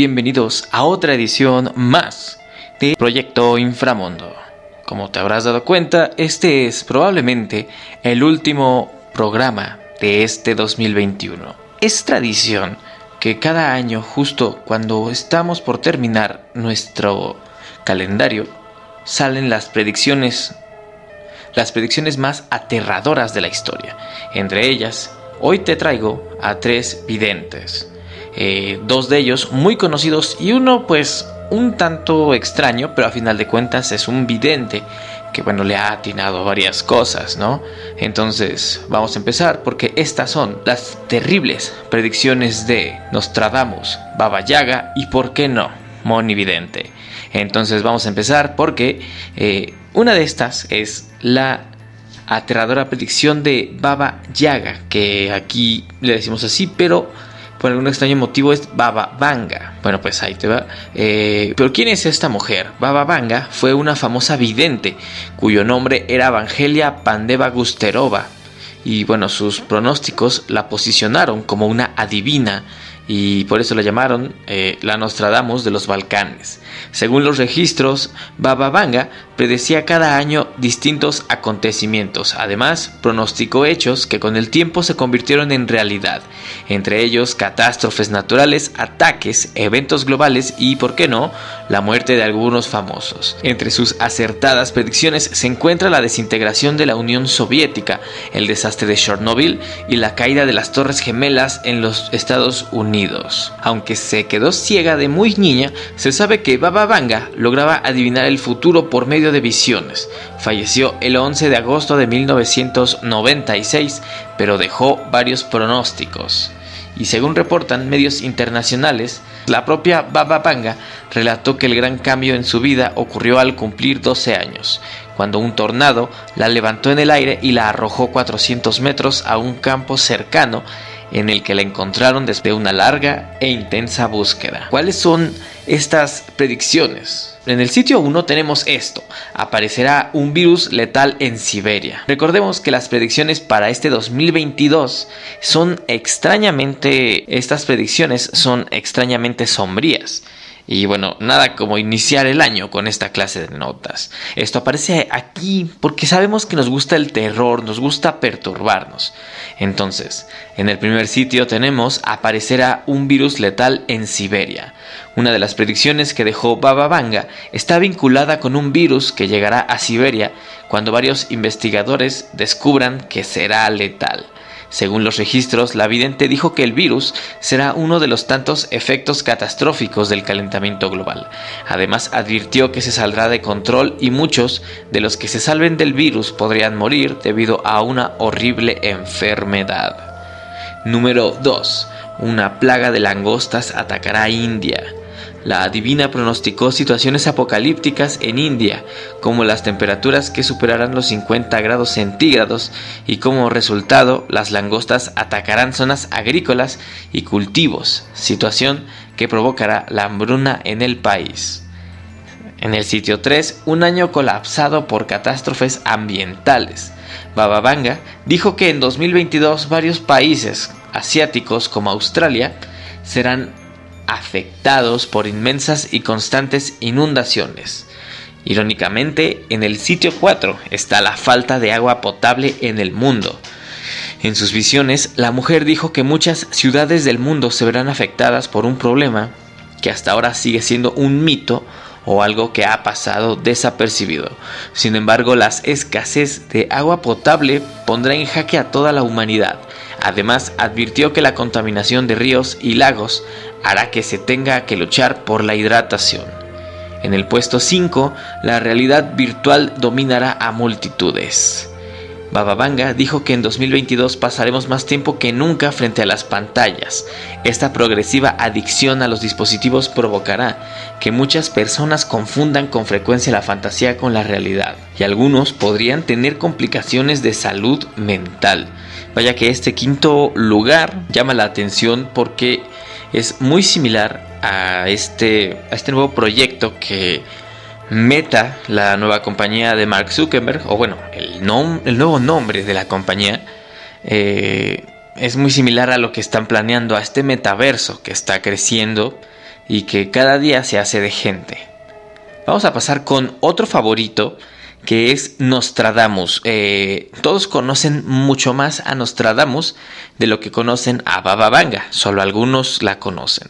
Bienvenidos a otra edición más de Proyecto Inframundo. Como te habrás dado cuenta, este es probablemente el último programa de este 2021. Es tradición que cada año, justo cuando estamos por terminar nuestro calendario, salen las predicciones, las predicciones más aterradoras de la historia. Entre ellas, hoy te traigo a tres videntes eh, dos de ellos muy conocidos y uno pues un tanto extraño, pero a final de cuentas es un vidente que bueno le ha atinado varias cosas, ¿no? Entonces vamos a empezar porque estas son las terribles predicciones de Nostradamus, Baba Yaga y por qué no, Moni Vidente. Entonces vamos a empezar porque eh, una de estas es la aterradora predicción de Baba Yaga, que aquí le decimos así, pero por algún extraño motivo es Baba Vanga. Bueno, pues ahí te va. Eh, pero ¿quién es esta mujer? Baba Vanga fue una famosa vidente cuyo nombre era Evangelia Pandeva Gusterova. Y bueno, sus pronósticos la posicionaron como una adivina y por eso la llamaron eh, la Nostradamus de los Balcanes. Según los registros, Baba Vanga predecía cada año distintos acontecimientos. Además, pronosticó hechos que con el tiempo se convirtieron en realidad, entre ellos catástrofes naturales, ataques, eventos globales y, por qué no, la muerte de algunos famosos. Entre sus acertadas predicciones se encuentra la desintegración de la Unión Soviética, el desastre de Chernobyl y la caída de las Torres Gemelas en los Estados Unidos. Aunque se quedó ciega de muy niña, se sabe que Baba Vanga lograba adivinar el futuro por medio de visiones. Falleció el 11 de agosto de 1996, pero dejó varios pronósticos. Y según reportan medios internacionales, la propia Baba Vanga relató que el gran cambio en su vida ocurrió al cumplir 12 años, cuando un tornado la levantó en el aire y la arrojó 400 metros a un campo cercano en el que la encontraron después de una larga e intensa búsqueda. ¿Cuáles son estas predicciones? En el sitio 1 tenemos esto, aparecerá un virus letal en Siberia. Recordemos que las predicciones para este 2022 son extrañamente, estas predicciones son extrañamente sombrías. Y bueno, nada como iniciar el año con esta clase de notas. Esto aparece aquí porque sabemos que nos gusta el terror, nos gusta perturbarnos. Entonces, en el primer sitio tenemos aparecerá un virus letal en Siberia. Una de las predicciones que dejó Baba Vanga está vinculada con un virus que llegará a Siberia cuando varios investigadores descubran que será letal. Según los registros, la vidente dijo que el virus será uno de los tantos efectos catastróficos del calentamiento global. Además, advirtió que se saldrá de control y muchos de los que se salven del virus podrían morir debido a una horrible enfermedad. Número 2. Una plaga de langostas atacará a India. La adivina pronosticó situaciones apocalípticas en India, como las temperaturas que superarán los 50 grados centígrados y como resultado las langostas atacarán zonas agrícolas y cultivos, situación que provocará la hambruna en el país. En el sitio 3, un año colapsado por catástrofes ambientales. Bababanga dijo que en 2022 varios países asiáticos como Australia serán afectados por inmensas y constantes inundaciones. Irónicamente, en el sitio 4 está la falta de agua potable en el mundo. En sus visiones, la mujer dijo que muchas ciudades del mundo se verán afectadas por un problema que hasta ahora sigue siendo un mito o algo que ha pasado desapercibido. Sin embargo, la escasez de agua potable pondrá en jaque a toda la humanidad. Además, advirtió que la contaminación de ríos y lagos hará que se tenga que luchar por la hidratación. En el puesto 5, la realidad virtual dominará a multitudes. Bababanga dijo que en 2022 pasaremos más tiempo que nunca frente a las pantallas. Esta progresiva adicción a los dispositivos provocará que muchas personas confundan con frecuencia la fantasía con la realidad y algunos podrían tener complicaciones de salud mental. Vaya que este quinto lugar llama la atención porque es muy similar a este, a este nuevo proyecto que Meta, la nueva compañía de Mark Zuckerberg, o bueno, el, el nuevo nombre de la compañía, eh, es muy similar a lo que están planeando, a este metaverso que está creciendo y que cada día se hace de gente. Vamos a pasar con otro favorito que es Nostradamus. Eh, todos conocen mucho más a Nostradamus de lo que conocen a Baba Vanga, solo algunos la conocen.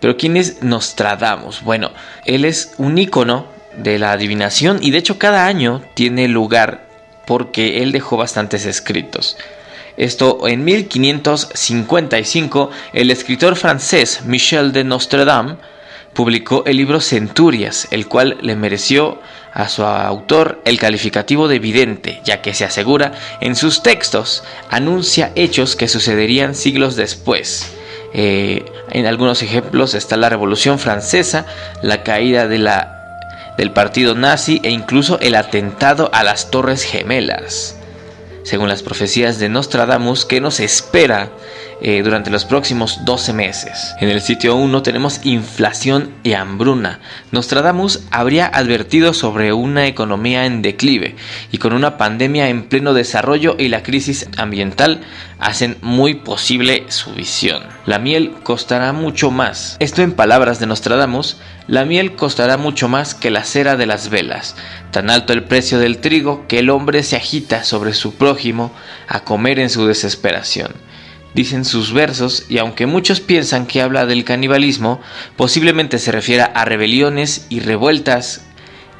Pero ¿quién es Nostradamus? Bueno, él es un ícono de la adivinación y de hecho cada año tiene lugar porque él dejó bastantes escritos. Esto en 1555, el escritor francés Michel de Nostradam publicó el libro Centurias, el cual le mereció a su autor el calificativo de vidente, ya que se asegura en sus textos, anuncia hechos que sucederían siglos después. Eh, en algunos ejemplos está la Revolución Francesa, la caída de la, del partido nazi e incluso el atentado a las Torres Gemelas según las profecías de Nostradamus, que nos espera eh, durante los próximos 12 meses. En el sitio 1 tenemos inflación y hambruna. Nostradamus habría advertido sobre una economía en declive y con una pandemia en pleno desarrollo y la crisis ambiental hacen muy posible su visión. La miel costará mucho más. Esto en palabras de Nostradamus, la miel costará mucho más que la cera de las velas. Tan alto el precio del trigo que el hombre se agita sobre su prójimo a comer en su desesperación. Dicen sus versos, y aunque muchos piensan que habla del canibalismo, posiblemente se refiera a rebeliones y revueltas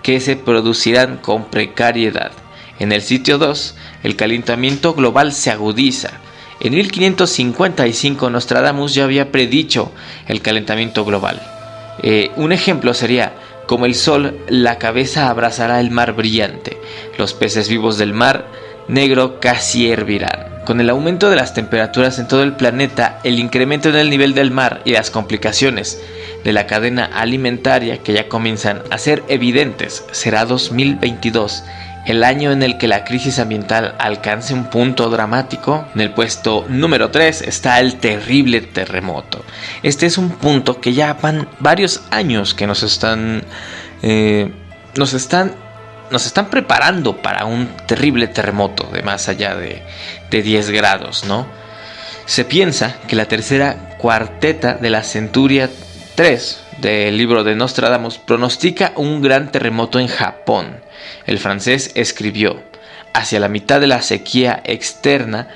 que se producirán con precariedad. En el sitio 2, el calentamiento global se agudiza. En 1555 Nostradamus ya había predicho el calentamiento global. Eh, un ejemplo sería, como el sol, la cabeza abrazará el mar brillante, los peces vivos del mar negro casi hervirán. Con el aumento de las temperaturas en todo el planeta, el incremento en el nivel del mar y las complicaciones de la cadena alimentaria que ya comienzan a ser evidentes, será 2022 el año en el que la crisis ambiental alcance un punto dramático. En el puesto número 3 está el terrible terremoto. Este es un punto que ya van varios años que nos están... Eh, nos están nos están preparando para un terrible terremoto de más allá de, de 10 grados, ¿no? Se piensa que la tercera cuarteta de la Centuria 3 del libro de Nostradamus pronostica un gran terremoto en Japón. El francés escribió, hacia la mitad de la sequía externa,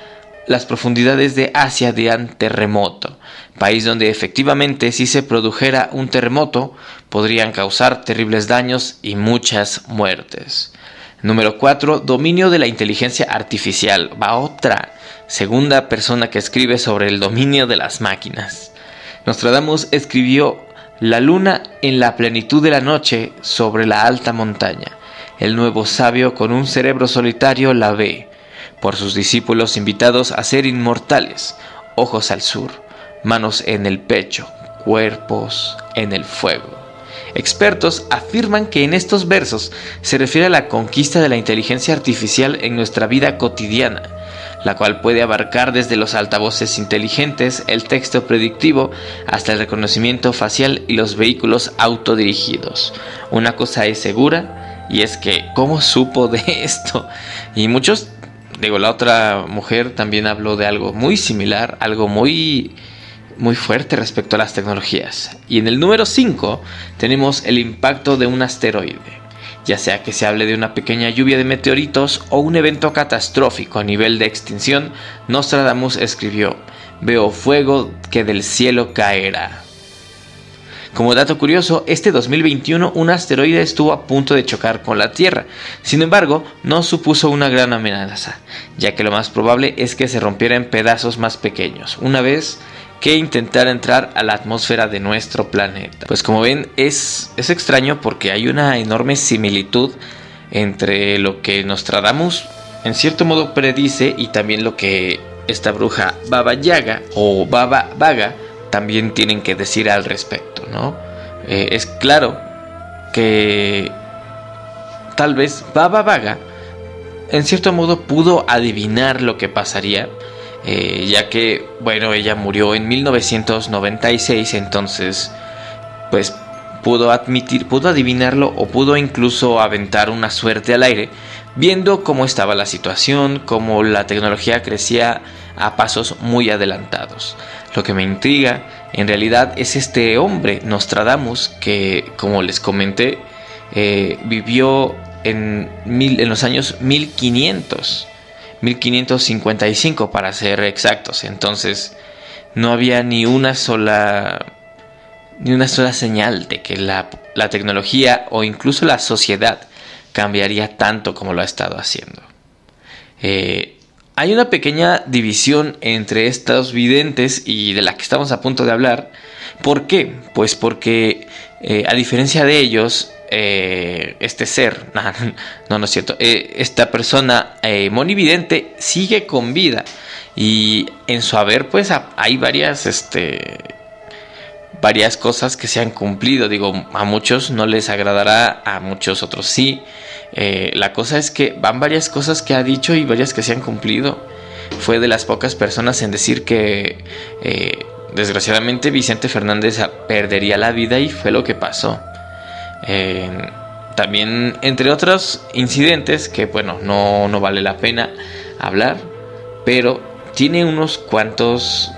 las profundidades de Asia dirán terremoto, país donde efectivamente si se produjera un terremoto podrían causar terribles daños y muchas muertes. Número 4. Dominio de la inteligencia artificial. Va otra segunda persona que escribe sobre el dominio de las máquinas. Nostradamus escribió La luna en la plenitud de la noche sobre la alta montaña. El nuevo sabio con un cerebro solitario la ve por sus discípulos invitados a ser inmortales, ojos al sur, manos en el pecho, cuerpos en el fuego. Expertos afirman que en estos versos se refiere a la conquista de la inteligencia artificial en nuestra vida cotidiana, la cual puede abarcar desde los altavoces inteligentes, el texto predictivo, hasta el reconocimiento facial y los vehículos autodirigidos. Una cosa es segura, y es que, ¿cómo supo de esto? Y muchos digo, la otra mujer también habló de algo muy similar, algo muy muy fuerte respecto a las tecnologías. Y en el número 5 tenemos el impacto de un asteroide, ya sea que se hable de una pequeña lluvia de meteoritos o un evento catastrófico a nivel de extinción, Nostradamus escribió, veo fuego que del cielo caerá. Como dato curioso, este 2021 un asteroide estuvo a punto de chocar con la Tierra. Sin embargo, no supuso una gran amenaza, ya que lo más probable es que se rompiera en pedazos más pequeños, una vez que intentara entrar a la atmósfera de nuestro planeta. Pues como ven, es, es extraño porque hay una enorme similitud entre lo que Nostradamus en cierto modo predice y también lo que esta bruja Baba Yaga o Baba Vaga también tienen que decir al respecto, ¿no? Eh, es claro que tal vez Baba Vaga en cierto modo pudo adivinar lo que pasaría, eh, ya que, bueno, ella murió en 1996, entonces, pues pudo admitir, pudo adivinarlo o pudo incluso aventar una suerte al aire, viendo cómo estaba la situación, cómo la tecnología crecía a pasos muy adelantados. Lo que me intriga en realidad es este hombre, Nostradamus, que como les comenté, eh, vivió en, mil, en los años 1500, 1555 para ser exactos. Entonces no había ni una sola ni una sola señal de que la, la tecnología o incluso la sociedad cambiaría tanto como lo ha estado haciendo. Eh, hay una pequeña división entre estos videntes y de la que estamos a punto de hablar. ¿Por qué? Pues porque eh, a diferencia de ellos, eh, este ser, no, no es cierto, esta persona monividente sigue con vida y en su haber pues hay varias, este, varias cosas que se han cumplido. Digo, a muchos no les agradará, a muchos otros sí. Eh, la cosa es que van varias cosas que ha dicho y varias que se han cumplido. Fue de las pocas personas en decir que eh, desgraciadamente Vicente Fernández perdería la vida y fue lo que pasó. También entre otros incidentes que bueno, no, no vale la pena hablar, pero tiene unos cuantos,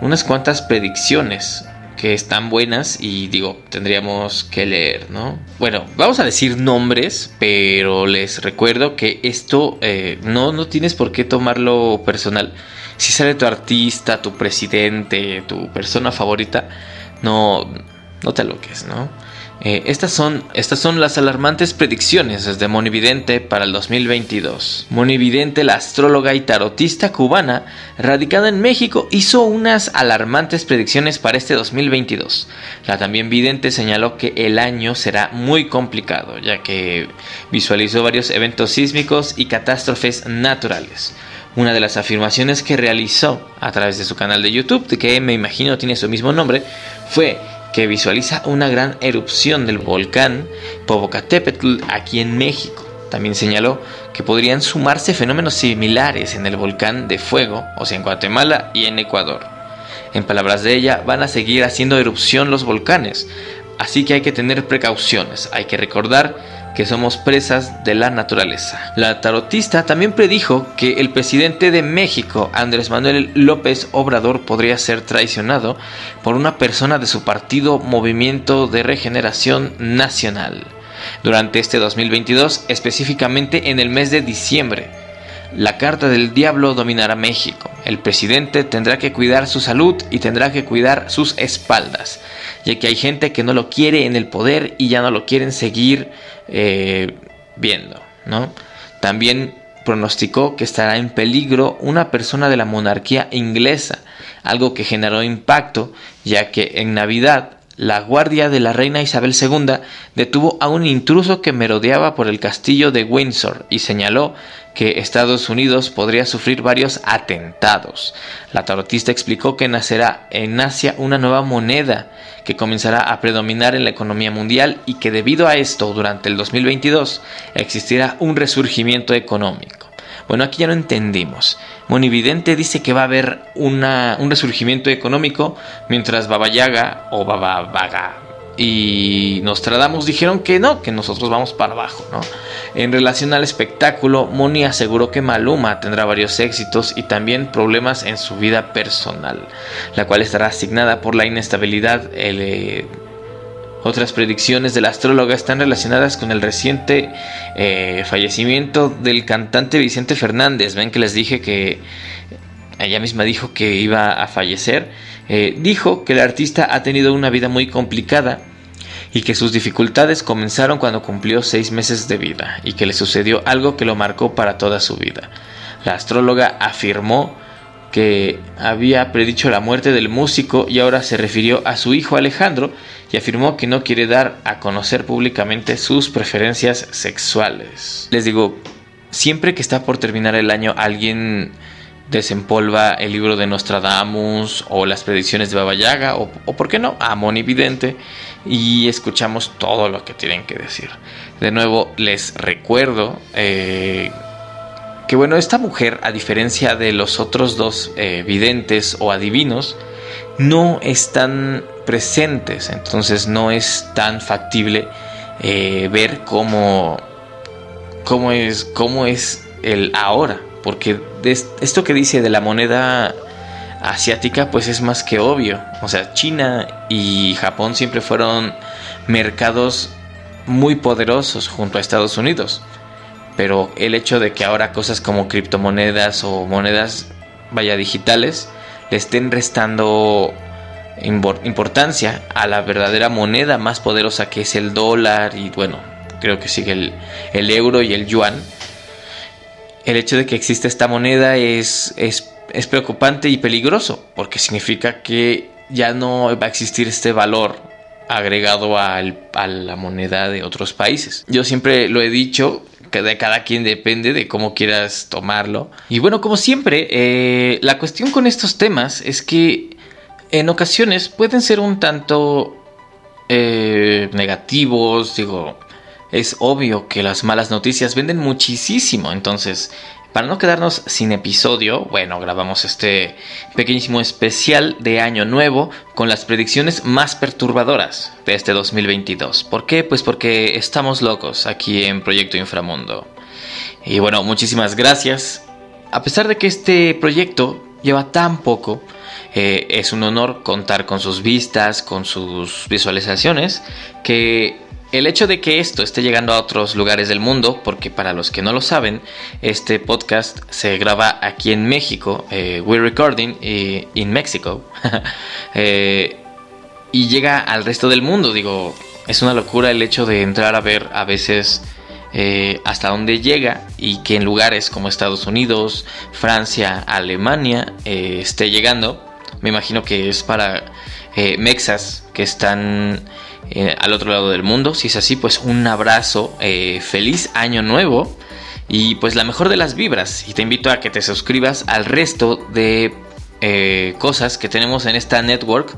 unas cuantas predicciones que están buenas y digo, tendríamos que leer, ¿no? Bueno, vamos a decir nombres, pero les recuerdo que esto eh, no, no tienes por qué tomarlo personal. Si sale tu artista, tu presidente, tu persona favorita, no, no te aloques, ¿no? Eh, estas, son, estas son las alarmantes predicciones desde Monividente para el 2022. Monividente, la astróloga y tarotista cubana, radicada en México, hizo unas alarmantes predicciones para este 2022. La también vidente señaló que el año será muy complicado, ya que visualizó varios eventos sísmicos y catástrofes naturales. Una de las afirmaciones que realizó a través de su canal de YouTube, que me imagino tiene su mismo nombre, fue que visualiza una gran erupción del volcán Popocatépetl aquí en México. También señaló que podrían sumarse fenómenos similares en el volcán de fuego, o sea, en Guatemala y en Ecuador. En palabras de ella, van a seguir haciendo erupción los volcanes, así que hay que tener precauciones, hay que recordar que somos presas de la naturaleza. La tarotista también predijo que el presidente de México, Andrés Manuel López Obrador, podría ser traicionado por una persona de su partido Movimiento de Regeneración Nacional. Durante este 2022, específicamente en el mes de diciembre, la carta del diablo dominará México. El presidente tendrá que cuidar su salud y tendrá que cuidar sus espaldas, ya que hay gente que no lo quiere en el poder y ya no lo quieren seguir eh, viendo, ¿no? También pronosticó que estará en peligro una persona de la monarquía inglesa, algo que generó impacto, ya que en Navidad la guardia de la reina Isabel II detuvo a un intruso que merodeaba por el castillo de Windsor y señaló que Estados Unidos podría sufrir varios atentados. La tarotista explicó que nacerá en Asia una nueva moneda que comenzará a predominar en la economía mundial y que debido a esto durante el 2022 existirá un resurgimiento económico. Bueno, aquí ya lo entendimos. Monividente dice que va a haber un resurgimiento económico mientras Baba Yaga o Baba Vaga y Nostradamus dijeron que no, que nosotros vamos para abajo, ¿no? En relación al espectáculo, Moni aseguró que Maluma tendrá varios éxitos y también problemas en su vida personal, la cual estará asignada por la inestabilidad. Eh, otras predicciones de la astróloga están relacionadas con el reciente eh, fallecimiento del cantante Vicente Fernández. Ven que les dije que ella misma dijo que iba a fallecer. Eh, dijo que el artista ha tenido una vida muy complicada y que sus dificultades comenzaron cuando cumplió seis meses de vida y que le sucedió algo que lo marcó para toda su vida. La astróloga afirmó que había predicho la muerte del músico y ahora se refirió a su hijo Alejandro y afirmó que no quiere dar a conocer públicamente sus preferencias sexuales. Les digo, siempre que está por terminar el año alguien desempolva el libro de Nostradamus o las predicciones de Baba Yaga o, por qué no, a Vidente y escuchamos todo lo que tienen que decir. De nuevo les recuerdo eh, que bueno, esta mujer a diferencia de los otros dos eh, videntes o adivinos no están presentes, entonces no es tan factible eh, ver cómo, cómo, es, cómo es el ahora porque esto que dice de la moneda asiática pues es más que obvio. O sea, China y Japón siempre fueron mercados muy poderosos junto a Estados Unidos. Pero el hecho de que ahora cosas como criptomonedas o monedas vaya digitales le estén restando importancia a la verdadera moneda más poderosa que es el dólar y bueno, creo que sigue el, el euro y el yuan. El hecho de que exista esta moneda es, es es preocupante y peligroso porque significa que ya no va a existir este valor agregado a la moneda de otros países. Yo siempre lo he dicho, de cada quien depende de cómo quieras tomarlo. Y bueno, como siempre, eh, la cuestión con estos temas es que en ocasiones pueden ser un tanto eh, negativos, digo, es obvio que las malas noticias venden muchísimo, entonces para no quedarnos sin episodio, bueno, grabamos este pequeñísimo especial de Año Nuevo con las predicciones más perturbadoras de este 2022. ¿Por qué? Pues porque estamos locos aquí en Proyecto Inframundo. Y bueno, muchísimas gracias. A pesar de que este proyecto lleva tan poco, eh, es un honor contar con sus vistas, con sus visualizaciones, que el hecho de que esto esté llegando a otros lugares del mundo, porque para los que no lo saben, este podcast se graba aquí en México, eh, we're recording eh, in Mexico, eh, y llega al resto del mundo. Digo, es una locura el hecho de entrar a ver a veces hasta dónde llega y que en lugares como Estados Unidos, Francia, Alemania esté llegando. Me imagino que es para mexas que están eh, al otro lado del mundo. Si es así, pues un abrazo, eh, feliz año nuevo y pues la mejor de las vibras. Y te invito a que te suscribas al resto de eh, cosas que tenemos en esta network.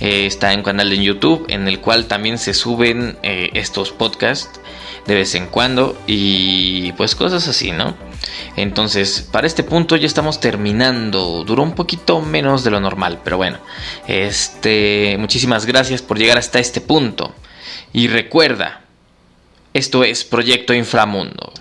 está en canal de YouTube en el cual también se suben estos podcasts de vez en cuando y pues cosas así, ¿no? Entonces, para este punto ya estamos terminando. Duró un poquito menos de lo normal, pero bueno. Este, muchísimas gracias por llegar hasta este punto. Y recuerda, esto es Proyecto Inframundo.